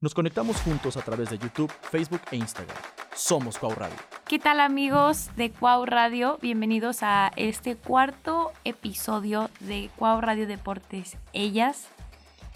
Nos conectamos juntos a través de YouTube, Facebook e Instagram. Somos Cuau Radio. ¿Qué tal amigos de Cuau Radio? Bienvenidos a este cuarto episodio de Cuau Radio Deportes Ellas,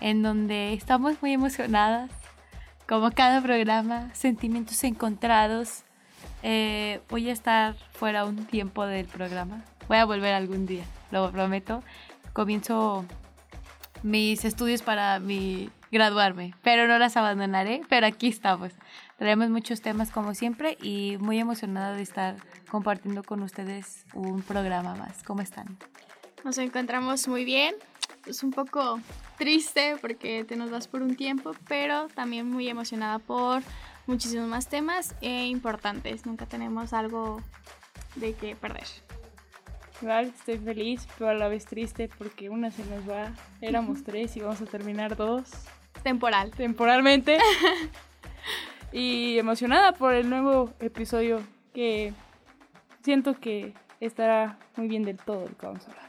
en donde estamos muy emocionadas, como cada programa, sentimientos encontrados. Eh, voy a estar fuera un tiempo del programa. Voy a volver algún día, lo prometo. Comienzo mis estudios para mi graduarme, pero no las abandonaré, pero aquí estamos. Traemos muchos temas como siempre y muy emocionada de estar compartiendo con ustedes un programa más. ¿Cómo están? Nos encontramos muy bien. Es un poco triste porque te nos vas por un tiempo, pero también muy emocionada por muchísimos más temas e importantes. Nunca tenemos algo de que perder. Igual estoy feliz, pero a la vez triste porque una se nos va. Éramos tres y vamos a terminar dos. Temporal. Temporalmente. y emocionada por el nuevo episodio que siento que estará muy bien del todo el que vamos a hablar.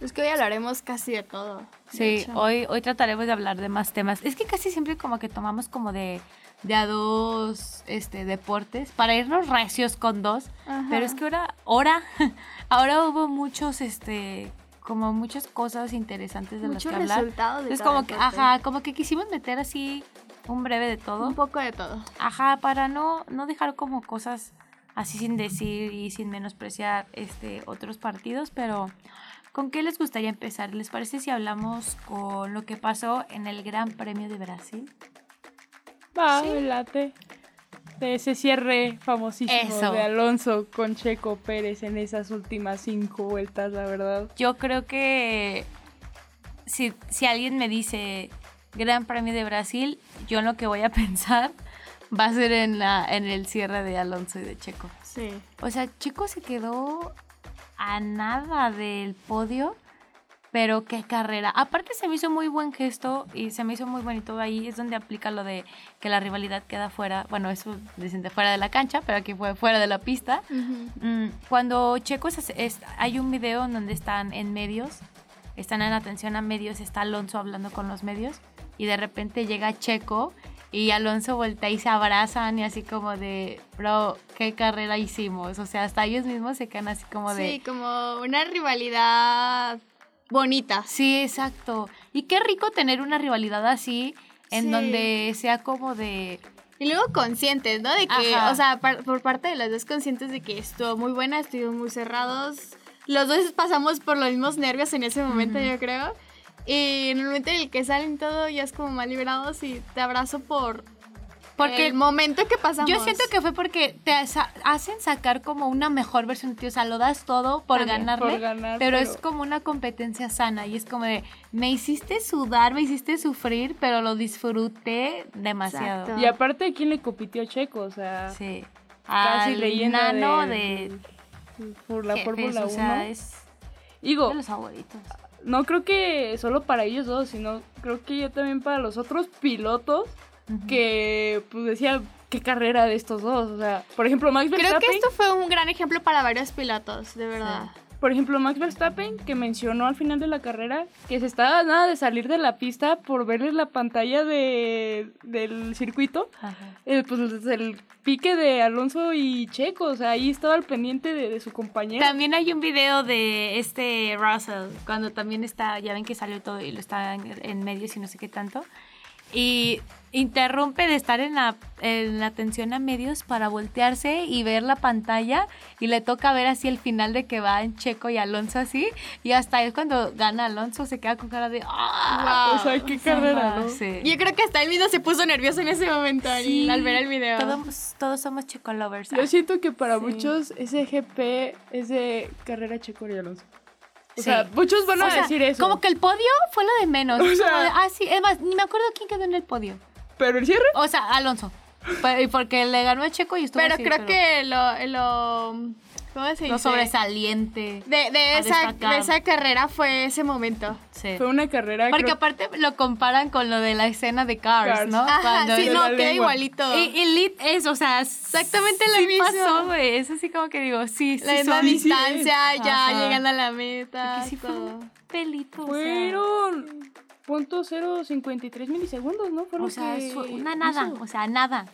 Es que hoy hablaremos casi de todo. Sí, hoy, hoy trataremos de hablar de más temas. Es que casi siempre como que tomamos como de, de a dos este, deportes para irnos recios con dos. Ajá. Pero es que ahora, ahora, ahora hubo muchos, este, como muchas cosas interesantes de Muchos las que hablar. resultados de Es como que, ajá, como que quisimos meter así un breve de todo. Un poco de todo. Ajá, para no, no dejar como cosas así sin decir y sin menospreciar este otros partidos, pero ¿con qué les gustaría empezar? ¿Les parece si hablamos con lo que pasó en el Gran Premio de Brasil? Va, Sí. De ese cierre famosísimo Eso. de Alonso con Checo Pérez en esas últimas cinco vueltas, la verdad. Yo creo que si, si alguien me dice Gran Premio de Brasil, yo lo que voy a pensar va a ser en, la, en el cierre de Alonso y de Checo. Sí. O sea, Checo se quedó a nada del podio, pero qué carrera. Aparte se me hizo muy buen gesto y se me hizo muy bonito ahí. Es donde aplica lo de que la rivalidad queda fuera. Bueno, eso dicen de fuera de la cancha, pero aquí fue fuera de la pista. Mm, Cuando Checo es, es- hay un video en donde están en medios, están en atención a medios, está Alonso hablando con los medios y de repente llega Checo y Alonso voltea y se abrazan y así como de, bro, qué carrera hicimos. O sea, hasta ellos mismos se quedan así como de... Sí, como una rivalidad bonita. Sí, exacto. Y qué rico tener una rivalidad así en Sí. donde sea como de... Y luego conscientes, ¿no? De que, Ajá. o sea, par- por parte de los dos conscientes de que estuvo muy buena, estuvimos muy cerrados. Los dos pasamos por los mismos nervios en ese momento, Ujú. yo creo. Y en el momento en el que salen todo, ya es como más liberados y te abrazo por Porque el momento que pasamos. Yo siento que fue porque te hacen sacar como una mejor versión de ti, o sea, lo das todo por También, ganarle, por ganar, pero, es pero- como una competencia sana y es como de, me hiciste sudar, me hiciste sufrir, pero lo disfruté demasiado. Exacto. Y aparte, ¿quién le compitió a Checo? O sea, Sí. casi Al leyenda nano del- de por la Fórmula 1. o sea, es Digo, de los favoritos. no creo que solo para ellos dos, sino creo que yo también para los otros pilotos Que pues decía qué carrera de estos dos, o sea, por ejemplo Max Creo Verstappen, que esto fue un gran ejemplo para varios pilotos, de verdad. por ejemplo Max Verstappen que mencionó al final de la carrera que se estaba nada de salir de la pista por verle la pantalla de del circuito, eh, pues el pique de Alonso y Checo, o sea, ahí estaba al pendiente de, de su compañero. También hay un video de este Russell, cuando también está, ya ven que salió todo y lo está en, en medios y no sé qué tanto. Y interrumpe de estar en la, en la atención a medios para voltearse y ver la pantalla y le toca ver así el final de que va en Checo y Alonso así. Y hasta es cuando gana Alonso, se queda con cara de... ¡Ah! o sea, qué carrera, ¿no? Sí. Yo creo que hasta él mismo se puso nervioso en ese momento al- Sí. al ver el video. Todos, todos somos Checo lovers. Yo siento que para Sí. muchos ese GP es de carrera Checo y Alonso. O Sí. sea, muchos van a O sea, decir eso. Como que el podio fue lo de menos. O sea- de, ah, sí, es más, ni me acuerdo quién quedó en el podio. Pero el cierre, O sea, Alonso. Pero- y porque le ganó a Checo y estuvo pero así, creo que lo, lo ¿Cómo se dice? Lo sobresaliente. De, de esa, de esa carrera fue ese momento. Sí. Fue una carrera. Porque creo- aparte lo comparan con lo de la escena de Cars, Cars. ¿no? Ajá, Cuando sí, no, queda lengua. igualito. Y, y Lit es, o sea, Exactamente lo sí mismo. pasó, güey. Es así como que digo, sí, sí. la misma sí, distancia, ya Ajá. llegando a la meta. Porque sí fue un pelito. o sea. Fueron .053 milisegundos, ¿no? Fue lo O sea, que fue una nada, hizo. o sea, nada.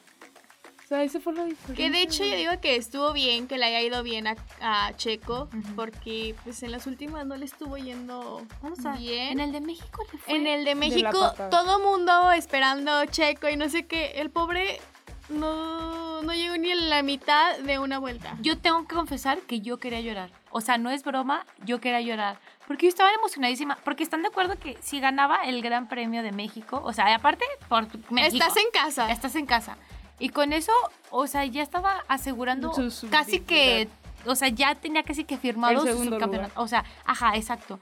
O sea, ese fue la diferencia. Que de hecho yo digo que estuvo bien, que le haya ido bien a, a Checo, porque pues en las últimas no le estuvo yendo Vamos a bien. En el de México le fue. En el de México, todo mundo esperando Checo y no sé qué. El pobre no, no llegó ni a la mitad de una vuelta. Yo tengo que confesar que yo quería llorar. O sea, no es broma, yo quería llorar. Porque yo estaba emocionadísima. Porque están de acuerdo que si ganaba el Gran Premio de México, o sea, aparte por México. Estás en casa. Estás en casa. Y con eso, o sea, ya estaba asegurando Su- su casi que, o sea, ya tenía casi que firmado El su subcampeonato. O sea, ajá, exacto.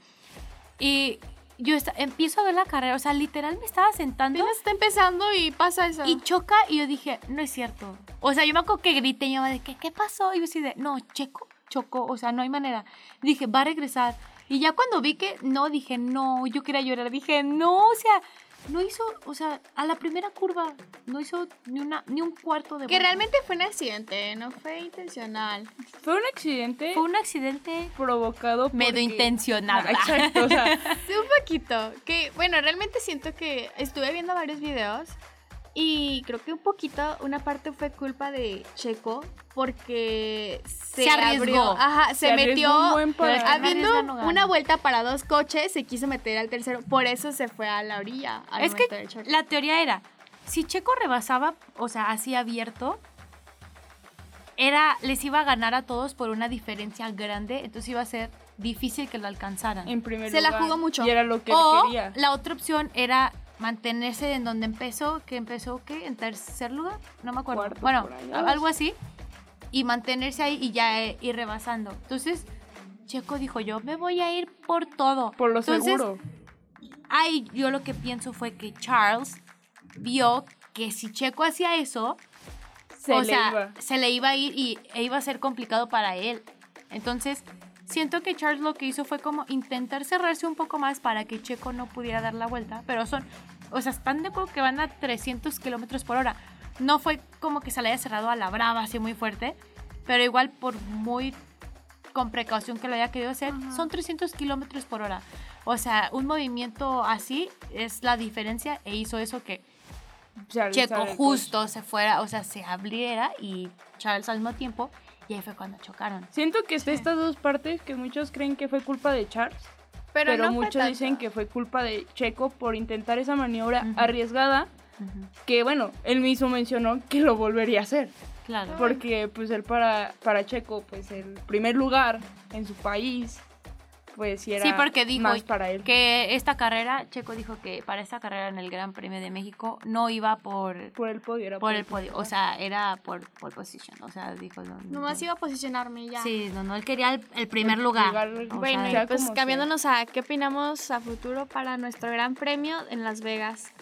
Y yo empiezo a ver la carrera, o sea, literal me estaba sentando Apenas está empezando y pasa eso. y choca y yo dije, no es cierto. O sea, yo me acuerdo que grité y yo de que, ¿qué pasó? Y yo así de, no, Checo, chocó, o sea, no hay manera. Dije, va a regresar. Y ya cuando vi que no, dije, no, yo quería llorar. Dije, no, o sea, no hizo, o sea, a la primera curva, no hizo ni, una, ni un cuarto de que vuelta. realmente fue un accidente, no fue intencional. Fue un accidente Fue un accidente provocado medio porque-. Ah, exacto, o sea, Sí, un poquito. Que, bueno, realmente siento que estuve viendo varios videos y creo que un poquito, una parte fue culpa de Checo porque se, Se arriesgó. abrió. Ajá, se, Se metió. un Habiendo una vuelta para dos coches, se quiso meter al tercero. Por eso se fue a la orilla. al Es que la teoría era, si Checo rebasaba, o sea, así abierto, era, les iba a ganar a todos por una diferencia grande, entonces iba a ser difícil que lo alcanzaran. en primer Se la jugó mucho. Y era lo que o quería. la otra opción era mantenerse en donde empezó, que empezó, ¿qué? En tercer lugar, no me acuerdo. Cuarto, bueno, algo así. Y mantenerse ahí y ya eh, ir rebasando. Entonces, Checo dijo, yo me voy a ir por todo. Por lo Entonces, seguro. Ay, yo lo que pienso fue que Charles vio que si Checo hacía eso, Se o le sea, iba. se le iba a ir y e iba a ser complicado para él. Entonces, siento que Charles lo que hizo fue como intentar cerrarse un poco más para que Checo no pudiera dar la vuelta, pero son, o sea, están de acuerdo que van a 300 kilómetros por hora. No fue como que se le haya cerrado a la brava así muy fuerte, pero igual por muy con precaución que lo haya querido hacer, son 300 kilómetros por hora. O sea, un movimiento así es la diferencia e hizo eso que Charles Checo del justo se fuera, o sea, se abriera y Charles al mismo tiempo. Y ahí fue cuando chocaron. Siento que está estas dos partes que muchos creen que fue culpa de Charles, pero pero, no muchos dicen que fue culpa de Checo por intentar esa maniobra Ujú. arriesgada, que bueno, él mismo mencionó que lo volvería a hacer, Claro. porque pues él para, para Checo, pues el primer lugar en su país, pues sí era Sí, porque dijo más para él. que esta carrera, Checo dijo que para esta carrera en el Gran Premio de México no iba por, por el podio, era por el podio, o sea, era por pole position, o sea, dijo... No, no, Nomás no. iba a posicionarme y ya. Sí, no, no, él quería el, el primer El lugar. lugar, o Bueno, sea, pues cambiándonos a qué opinamos a futuro para nuestro gran premio en Las Vegas.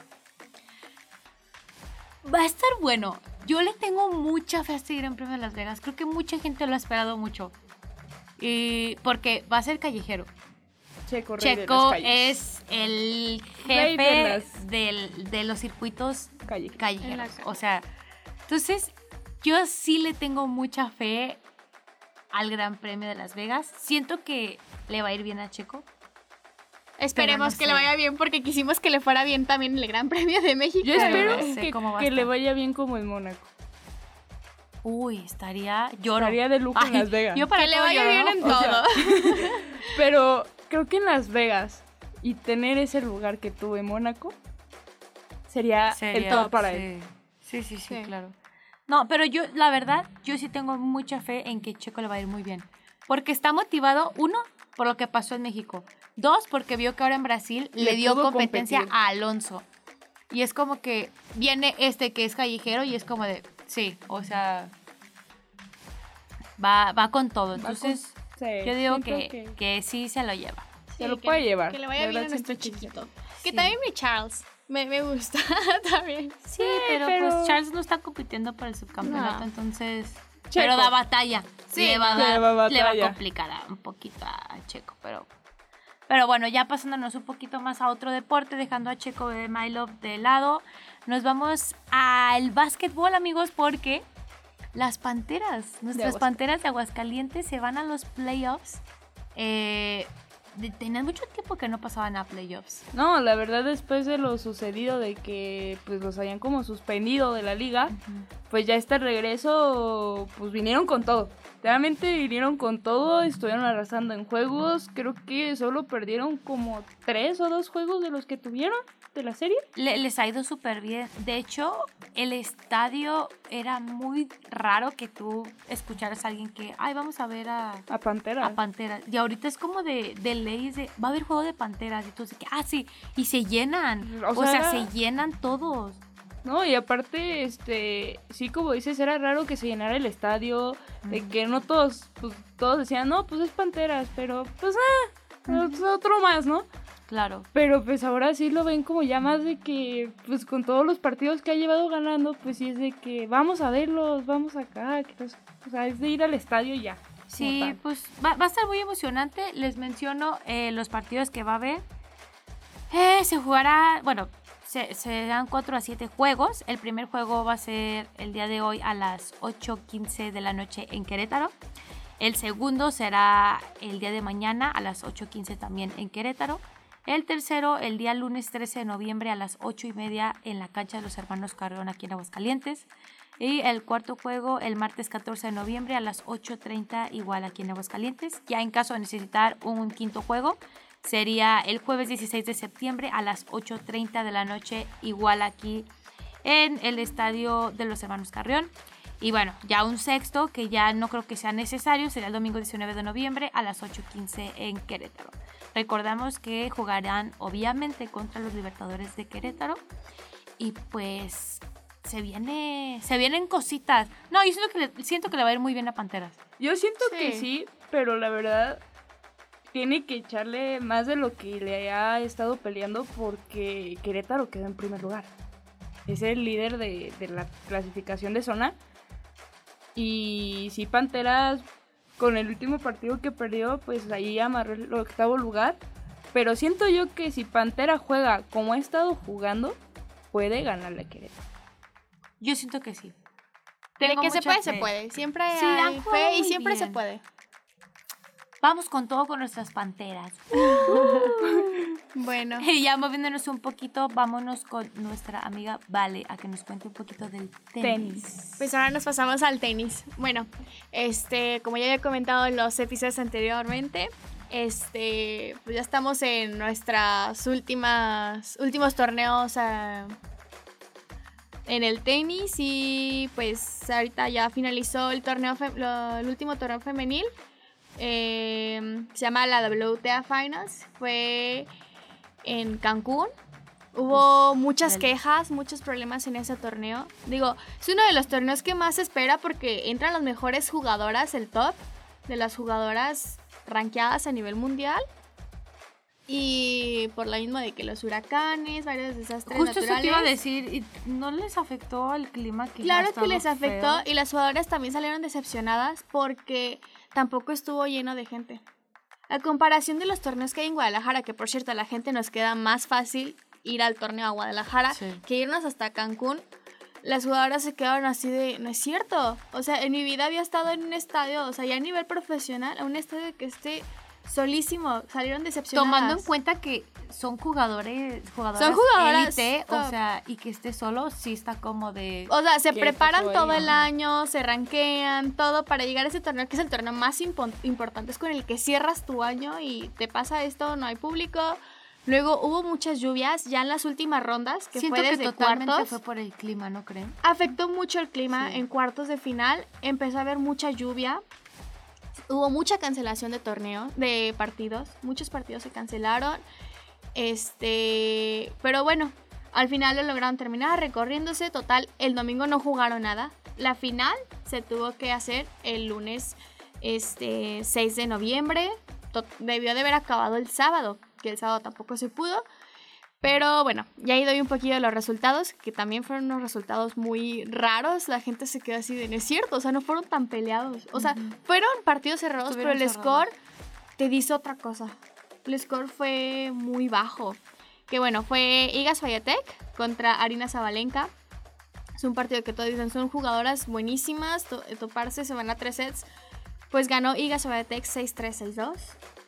Va a estar bueno. Yo le tengo mucha fe a este Gran Premio de Las Vegas. Creo que mucha gente lo ha esperado mucho. Y porque va a ser callejero. Checo, rey de las Checo es el de jefe las- del- de los circuitos Calle. callejeros. O sea, entonces yo sí le tengo mucha fe al Gran Premio de Las Vegas. Siento que le va a ir bien a Checo. Esperemos no que sé. le vaya bien porque quisimos que le fuera bien también el Gran Premio de México. Yo Pero espero no sé que, cómo va a que le vaya bien como en Mónaco. Uy, estaría lloro. Estaría de lujo en Las Vegas. Yo para Que le todo vaya lloro, bien ¿no? en O sea, todo. Pero creo que en Las Vegas y tener ese lugar que tuve en Mónaco sería, el top para sí. él. Sí, sí, sí, Sí. claro. No, pero yo, la verdad, yo sí tengo mucha fe en que Checo le va a ir muy bien. Porque está motivado, uno, por lo que pasó en México. Dos, porque vio que ahora en Brasil le, Le dio competencia competir. a Alonso. Y es como que viene este que es callejero y es como de, sí, o sea, va, va con todo. Va con- Entonces, Sí, yo digo que, que sí se lo lleva. Se lo que- puede llevar. Que le vaya bien a nuestro chiquito. Que Sí. también mi Charles. Me, me gusta también. Sí, pero, pero- pues Charles no está compitiendo por el subcampeonato, No. entonces... Checo. Pero da batalla. Sí, le va, a dar- va le va a complicar a- un poquito a Checo, pero... Pero bueno, ya pasándonos un poquito más a otro deporte, dejando a Checo de My Love de lado, nos vamos al básquetbol, amigos, porque las Panteras, nuestras. Panteras de Aguascalientes se van a los playoffs. Eh, tenían mucho tiempo que no pasaban a playoffs. No, la verdad después de lo sucedido de que pues los habían como suspendido de la liga, pues ya este regreso pues vinieron con todo. Realmente vinieron con todo, estuvieron arrasando en juegos, creo que solo perdieron como tres o dos juegos de los que tuvieron de la serie. Le- les ha ido súper bien. De hecho, el estadio era muy raro que tú escucharas a alguien que, ay, vamos a ver a, A Pantera. a Panteras. Y ahorita es como de, de leyes de, va a haber juego de Panteras. Y tú dices que, ah, sí, y se llenan. O O, sea, se llenan todos. No, y aparte, este, sí, como dices, era raro que se llenara el estadio, de que no todos, pues todos decían, no, pues es Panteras, pero pues, ah, es otro más, ¿no? Claro. Pero pues ahora sí lo ven como ya más de que, pues con todos los partidos que ha llevado ganando, pues sí es de que vamos a verlos, vamos acá, que los- o sea, es de ir al estadio ya. Sí, pues va, va a estar muy emocionante. Les menciono eh, los partidos que va a haber. Eh, se jugará, bueno, se, dan 4 a 7 juegos. El primer juego va a ser el día de hoy a las 8.15 de la noche en Querétaro. El segundo será el día de mañana a las 8.15 también en Querétaro. El tercero, el día lunes 13 de noviembre a las 8 y media en la cancha de los hermanos Carreón aquí en Aguascalientes. Y el cuarto juego el martes 14 de noviembre a las 8.30 igual aquí en Aguascalientes. Ya en caso de necesitar un quinto juego sería el jueves 16 de septiembre a las 8.30 de la noche igual aquí en el estadio de los hermanos Carrión. Y bueno, ya un sexto que ya no creo que sea necesario sería el domingo 19 de noviembre a las 8.15 en Querétaro. Recordamos que jugarán obviamente contra los Libertadores de Querétaro y pues se viene se vienen cositas. No, yo siento que le, siento que le va a ir muy bien a Panteras. Yo siento que sí, pero la verdad tiene que echarle más de lo que le ha estado peleando porque Querétaro quedó en primer lugar. Es el líder de, de la clasificación de zona. Y sí, Panteras, con el último partido que perdió, pues ahí amarró el octavo lugar. Pero siento yo que si Pantera juega como ha estado jugando, puede ganarle a Querétaro. Yo siento que sí. De Tengo que se puede, se fe. puede. Siempre Sí, hay fe y siempre se bien. puede. Vamos con todo con nuestras Panteras. Bueno, Y ya moviéndonos un poquito, vámonos con nuestra amiga Vale a que nos cuente un poquito del tenis. Tenis. pues ahora nos pasamos al tenis. Bueno, este, como ya había comentado en los episodios anteriormente, este, pues ya estamos en nuestras últimas, últimos torneos ah, en el tenis y pues ahorita ya finalizó el torneo, el último torneo femenil. Eh, se llama la WTA Finals. Fue en Cancún. Hubo muchas quejas, muchos problemas en ese torneo. Digo, es uno de los torneos que más se espera porque entran las mejores jugadoras, el top de las jugadoras rankeadas a nivel mundial. Y por la misma de que los huracanes, varios desastres Justo eso naturales. te iba a decir, ¿y ¿no les afectó el clima que Claro que les afectó feo? y las jugadoras también salieron decepcionadas porque tampoco estuvo lleno de gente. A comparación de los torneos que hay en Guadalajara, que por cierto a la gente nos queda más fácil ir al torneo a Guadalajara Sí. que irnos hasta Cancún, las jugadoras se quedaron así de, no es cierto. O sea, en mi vida había estado en un estadio, o sea, ya a nivel profesional, a un estadio que esté solísimo, salieron decepcionadas. Tomando en cuenta que son jugadores, jugadoras Son jugadoras élite, o sea, y que esté solo, sí está como de... O sea, se ¿Qué preparan todo ahí? el año, se ranquean, todo para llegar a ese torneo, que es el torneo más impo- importante, es con el que cierras tu año y te pasa esto, no hay público. Luego hubo muchas lluvias ya en las últimas rondas, que Siento fue que desde totalmente cuartos. fue por el clima, ¿no creen? Afectó mucho el clima Sí. en cuartos de final, empezó a haber mucha lluvia. Hubo mucha cancelación de torneo, de partidos, muchos partidos se cancelaron. Este, pero bueno, al final lo lograron terminar recorriéndose. Total, el domingo no jugaron nada. La final se tuvo que hacer el lunes este, 6 de noviembre. Debió de haber acabado el sábado, que el sábado tampoco se pudo. Pero bueno, ya ahí doy un poquillo de los resultados, que también fueron unos resultados muy raros. La gente se quedó así de, no es cierto, o sea, no fueron tan peleados. O sea, fueron partidos cerrados, pero el Estuvieron cerrados. score te dice otra cosa. El score fue muy bajo. Que bueno, fue Iga Swiatek contra Arina Zabalenka. Es un partido que todos dicen son jugadoras buenísimas. to- toparse se van a tres sets. Pues ganó Iga Swiatek 6-3, 6-2.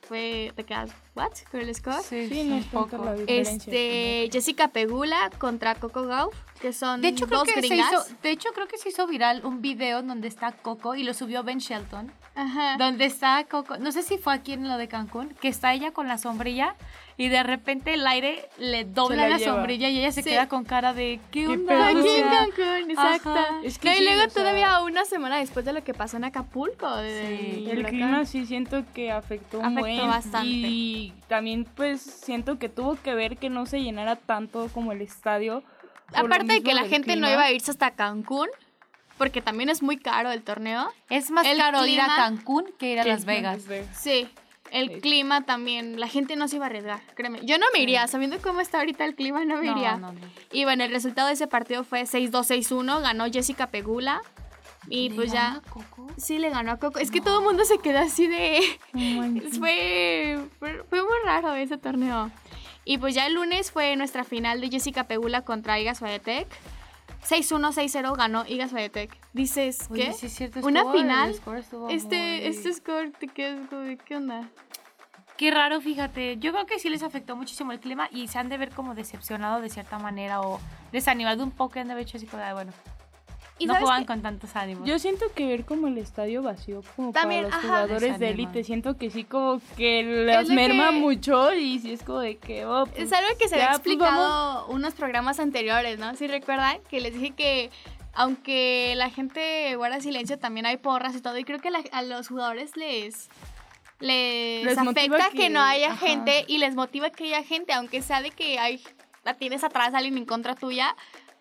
Fue, te quedas, ¿what? El score. Sí, Sí, no es tanta la. Este, Jessica Pegula contra Coco Gauff, que son De hecho, creo dos que se gringas. hizo, de hecho, creo que se hizo viral un video donde está Coco y lo subió Ben Shelton. Ajá. Donde está Coco, no sé si fue aquí en lo de Cancún, que está ella con la sombrilla y de repente el aire le dobla la la, sombrilla y ella se Sí. queda con cara de ¿qué ¿Qué onda? Aquí en Cancún, exacto. Es que No, y sí, luego o sea- todavía una semana después de lo que pasó en Acapulco. de- Sí. El clima sí siento que afectó, Afectó buen bastante. y también pues siento que tuvo que ver que no se llenara tanto como el estadio. Aparte de que la gente no iba a irse hasta Cancún, porque también es muy caro el torneo. Es más El caro ir a Cancún que ir a Que Las es Vegas. Sí. El Sí. clima también, la gente no se iba a arriesgar, créeme. Yo no me iría, sabiendo cómo está ahorita el clima, no me No, iría. no, no. Y bueno, el resultado de ese partido fue 6-2-6-1, ganó Jessica Pegula. Y ¿Le pues gana ya, a Coco? sí le ganó a Coco. Es que todo el mundo se quedó así de... No fue, fue, muy raro ese torneo. Y pues ya el lunes fue nuestra final de Jessica Pegula contra Igas Swiatek. 6-1, 6-0 ganó Igas Swiatek. Dices, Oye, ¿qué? sí cierto, ¿Una el final? score Este, muy- este score, ¿te quedas qué onda? Qué raro, fíjate. Yo creo que sí les afectó muchísimo el clima y se han de ver como decepcionado de cierta manera o desanimado un poco. Han de haber hecho así como, de, bueno, Y no qué? con tantos ánimos. Yo siento que ver como el estadio vacío como También, para los ajá. jugadores de élite, siento que sí como que las merma que- mucho y sí es como de que oh, pues, Es algo que se ya, había pues, explicado unos programas anteriores, ¿no? Si recuerdan que les dije que aunque la gente guarda silencio, también hay porras y todo. Y creo que la- a los jugadores les, les, afecta que, que- no haya ajá. gente y les motiva que haya gente, aunque sea de que hay, la tienes atrás alguien en contra tuya.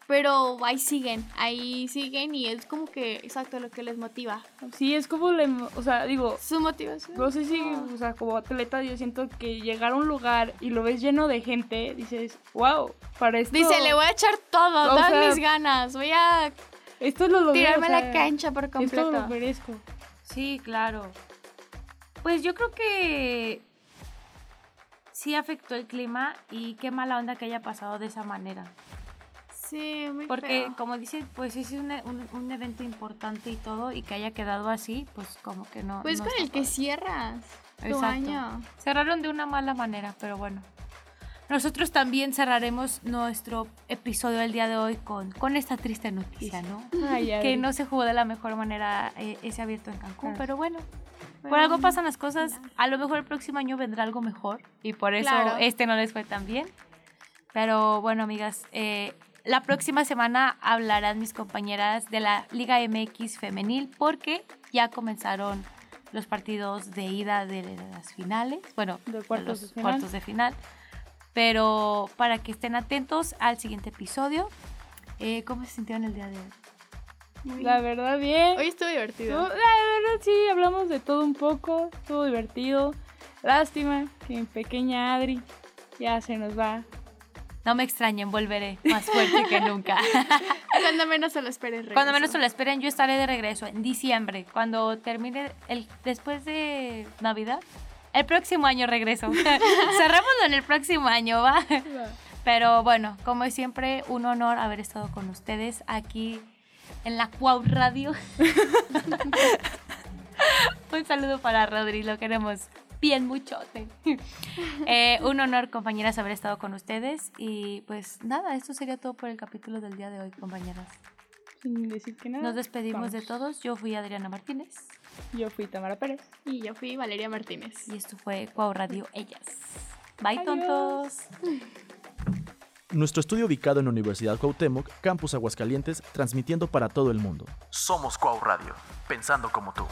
Pero ahí siguen, ahí siguen y es como que, exacto, lo que les motiva. sí es como le, o sea, digo, Su motivación. no sé si, o sea, como atleta yo siento que llegar a un lugar y lo ves lleno de gente, dices, wow, para esto Dice, le voy a echar todo, todas sea, mis ganas, voy a esto lo logré, tirarme o a sea, la cancha por Esto completo. lo merezco. Sí, claro. Pues yo creo que sí afectó el clima y qué mala onda que haya pasado de esa manera. Sí, muy Porque, feo. como dice, pues es un, un- un evento importante y todo, y que haya quedado así, pues como que no. Pues no con el que padre. cierras tu Exacto. año. Cerraron de una mala manera, pero bueno. Nosotros también cerraremos nuestro episodio del día de hoy con, con esta triste noticia, ¿no? Ay, Que Adri. no se jugó de la mejor manera eh, ese abierto en Cancún, Ah. pero bueno. Por Pero, algo pasan las cosas. A lo mejor el próximo año vendrá algo mejor y por eso Claro. este no les fue tan bien. Pero bueno, amigas, eh, la próxima semana hablarán mis compañeras de la Liga MX femenil porque ya comenzaron los partidos de ida de las finales, bueno, De cuartos los de final. cuartos de final. Pero para que estén atentos al siguiente episodio. Eh, ¿Cómo se sintieron el día de hoy? La verdad, bien. Hoy estuvo Estuvo- divertido. La verdad, sí, hablamos de todo un poco. Estuvo divertido. Lástima que mi pequeña Adri ya se nos va. No me extrañen, volveré más fuerte que nunca. Cuando menos se lo esperes. Cuando regreso. menos se lo esperen, yo estaré de regreso en diciembre, cuando termine el después de Navidad. El próximo año regreso. Cerrémoslo en el próximo año, ¿va? Pero bueno, como siempre, un honor haber estado con ustedes aquí en la Cuau Radio. un saludo para Rodri, lo queremos bien muchote. Eh, un honor, compañeras, haber estado con ustedes. Y pues nada, esto sería todo por el capítulo del día de hoy, compañeras. Sin decir que nada. Nos despedimos de vamos. todos. Yo fui Adriana Martínez Yo fui Tamara Pérez. Y yo fui Valeria Martínez. y esto fue Cuau Radio Ellas. Bye, Adiós. tontos. Nuestro estudio ubicado en la Universidad Cuauhtémoc, Campus Aguascalientes, transmitiendo para todo el mundo. Somos Cuau Radio, pensando como tú.